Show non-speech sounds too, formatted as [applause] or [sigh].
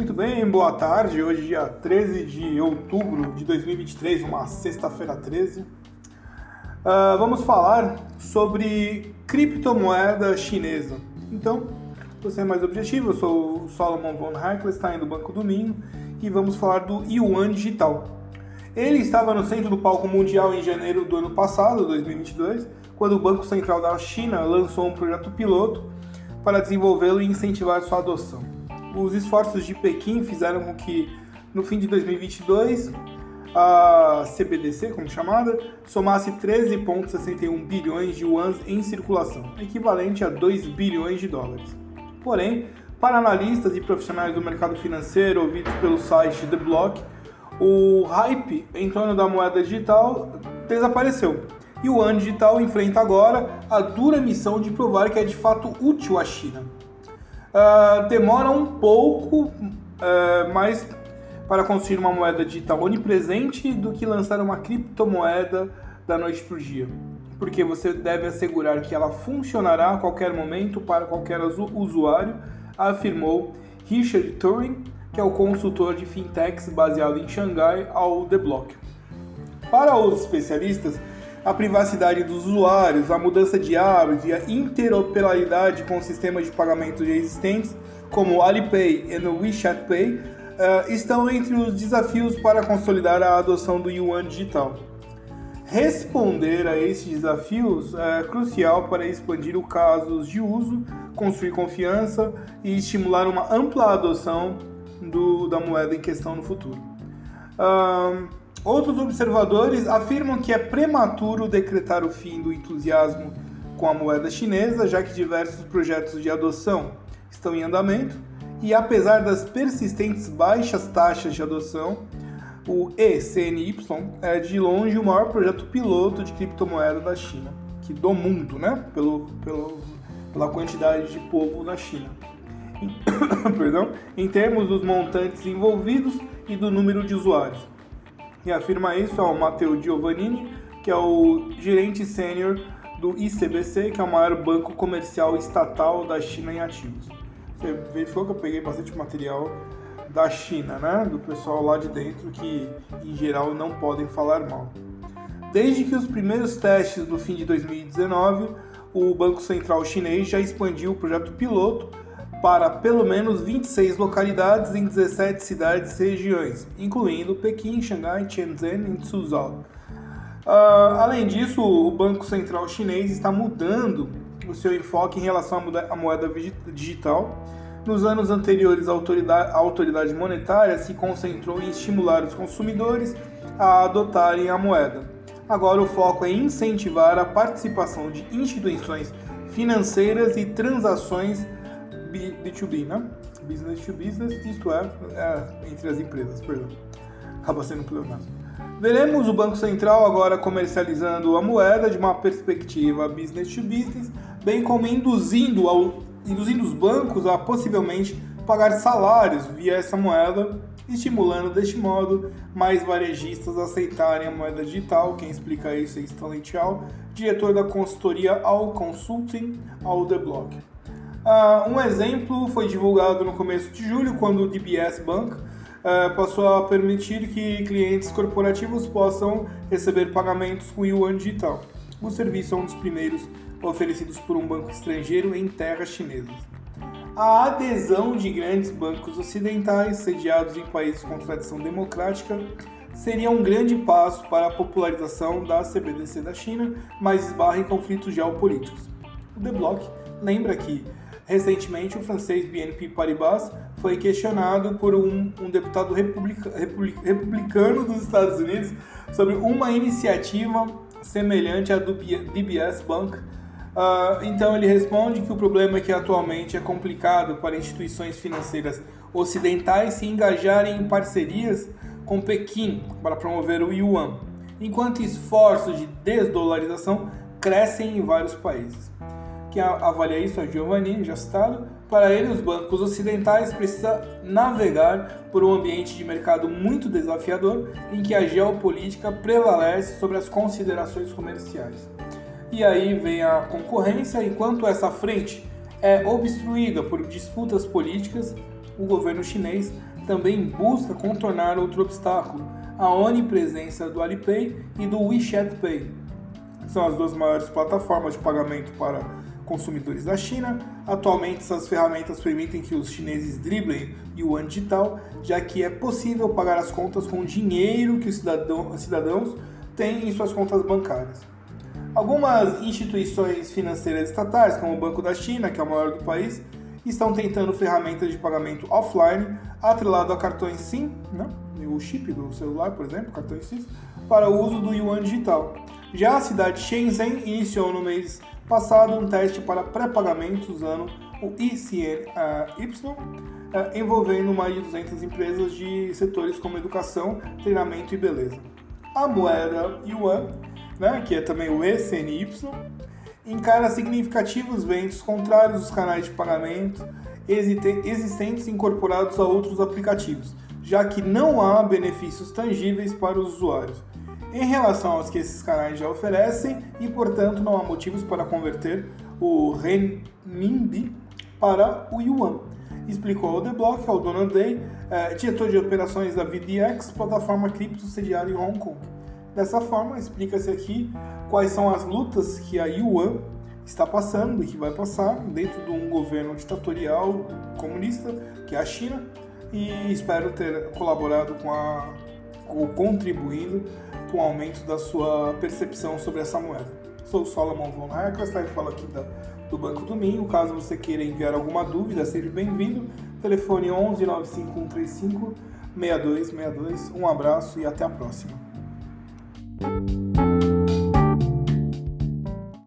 Muito bem, boa tarde. Hoje, dia 13 de outubro de 2023, uma sexta-feira 13. Uh, vamos falar sobre criptomoeda chinesa. Então, você é mais objetivo, eu sou o Solomon von Herklestein do Banco do Minho e vamos falar do Yuan Digital. Ele estava no centro do palco mundial em janeiro do ano passado, 2022, quando o Banco Central da China lançou um projeto piloto para desenvolvê-lo e incentivar sua adoção. Os esforços de Pequim fizeram com que, no fim de 2022, a CBDC, como chamada, somasse 13,61 bilhões de yuans em circulação, equivalente a 2 bilhões de dólares. Porém, para analistas e profissionais do mercado financeiro ouvidos pelo site The Block, o hype em torno da moeda digital desapareceu. E o ano digital enfrenta agora a dura missão de provar que é de fato útil à China. Uh, demora um pouco uh, mais para construir uma moeda digital onipresente do que lançar uma criptomoeda da noite para o dia, porque você deve assegurar que ela funcionará a qualquer momento para qualquer usuário, afirmou Richard Turing, que é o consultor de fintechs baseado em Xangai, ao The Block. Para os especialistas, a privacidade dos usuários, a mudança de hábitos e a interoperabilidade com sistemas de pagamento existentes, como o Alipay e o WeChat Pay, uh, estão entre os desafios para consolidar a adoção do yuan digital. Responder a esses desafios é crucial para expandir os casos de uso, construir confiança e estimular uma ampla adoção do, da moeda em questão no futuro. Outros observadores afirmam que é prematuro decretar o fim do entusiasmo com a moeda chinesa, já que diversos projetos de adoção estão em andamento e apesar das persistentes baixas taxas de adoção, o ECNY é de longe o maior projeto piloto de criptomoeda da China, que do mundo, né? Pelo, pelo, pela quantidade de povo na China. [coughs] Perdão, em termos dos montantes envolvidos e do número de usuários. E afirma isso é o Matteo Giovannini, que é o gerente sênior do ICBC, que é o maior banco comercial estatal da China em ativos. Você verificou que eu peguei bastante material da China, né? Do pessoal lá de dentro que, em geral, não podem falar mal. Desde que os primeiros testes no fim de 2019, o Banco Central Chinês já expandiu o projeto piloto para pelo menos 26 localidades em 17 cidades e regiões, incluindo Pequim, Xangai, Shenzhen e Suzhou. Uh, além disso, o Banco Central Chinês está mudando o seu enfoque em relação à moeda digital. Nos anos anteriores, a autoridade, a autoridade monetária se concentrou em estimular os consumidores a adotarem a moeda. Agora, o foco é incentivar a participação de instituições financeiras e transações B2B, né? Business to business, isto é, é entre as empresas, perdão. Acaba sendo um. Veremos o Banco Central agora comercializando a moeda de uma perspectiva business to business, bem como induzindo, ao, induzindo os bancos a possivelmente pagar salários via essa moeda, estimulando deste modo mais varejistas a aceitarem a moeda digital. Quem explica isso é Stanley Chow, diretor da consultoria All Consulting ao The Block. Uh, um exemplo foi divulgado no começo de julho, quando o DBS Bank uh, passou a permitir que clientes corporativos possam receber pagamentos com yuan digital. O serviço é um dos primeiros oferecidos por um banco estrangeiro em terras chinesas. A adesão de grandes bancos ocidentais sediados em países com tradição democrática seria um grande passo para a popularização da CBDC da China, mas esbarra em conflitos geopolíticos. O The Block lembra que Recentemente, o francês BNP Paribas foi questionado por um, um deputado republica, republicano dos Estados Unidos sobre uma iniciativa semelhante à do DBS Bank. Uh, então ele responde que o problema é que atualmente é complicado para instituições financeiras ocidentais se engajarem em parcerias com Pequim para promover o yuan, enquanto esforços de desdolarização crescem em vários países. Quem avalia isso é Giovanni, já citado. Para ele, os bancos ocidentais precisam navegar por um ambiente de mercado muito desafiador em que a geopolítica prevalece sobre as considerações comerciais. E aí vem a concorrência, enquanto essa frente é obstruída por disputas políticas, o governo chinês também busca contornar outro obstáculo, a onipresença do Alipay e do WeChat Pay. São as duas maiores plataformas de pagamento para consumidores da China. Atualmente, essas ferramentas permitem que os chineses driblem yuan digital, já que é possível pagar as contas com dinheiro que os cidadãos têm em suas contas bancárias. Algumas instituições financeiras estatais, como o Banco da China, que é o maior do país, estão tentando ferramentas de pagamento offline atrelado a cartões SIM, né? o chip do celular, por exemplo, cartões SIM, para o uso do yuan digital. Já a cidade de Shenzhen iniciou no mês passado um teste para pré-pagamentos usando o ICNY, eh, envolvendo mais de 200 empresas de setores como educação, treinamento e beleza. A moeda yuan, né, que é também o ECNY, encara significativos ventos contrários dos canais de pagamento existentes incorporados a outros aplicativos, já que não há benefícios tangíveis para os usuários em relação aos que esses canais já oferecem e, portanto, não há motivos para converter o renminbi para o yuan. Explicou ao The Block, ao Donald Day, eh, diretor de operações da VDX, plataforma cripto sediada em Hong Kong. Dessa forma, explica-se aqui quais são as lutas que a yuan está passando e que vai passar dentro de um governo ditatorial comunista, que é a China, e espero ter colaborado com a ou contribuindo com o aumento da sua percepção sobre essa moeda. Sou Solomon von Heckelstein, falo aqui da, do Banco do Minho. Caso você queira enviar alguma dúvida, seja bem-vindo. Telefone 11 95135 6262. Um abraço e até a próxima.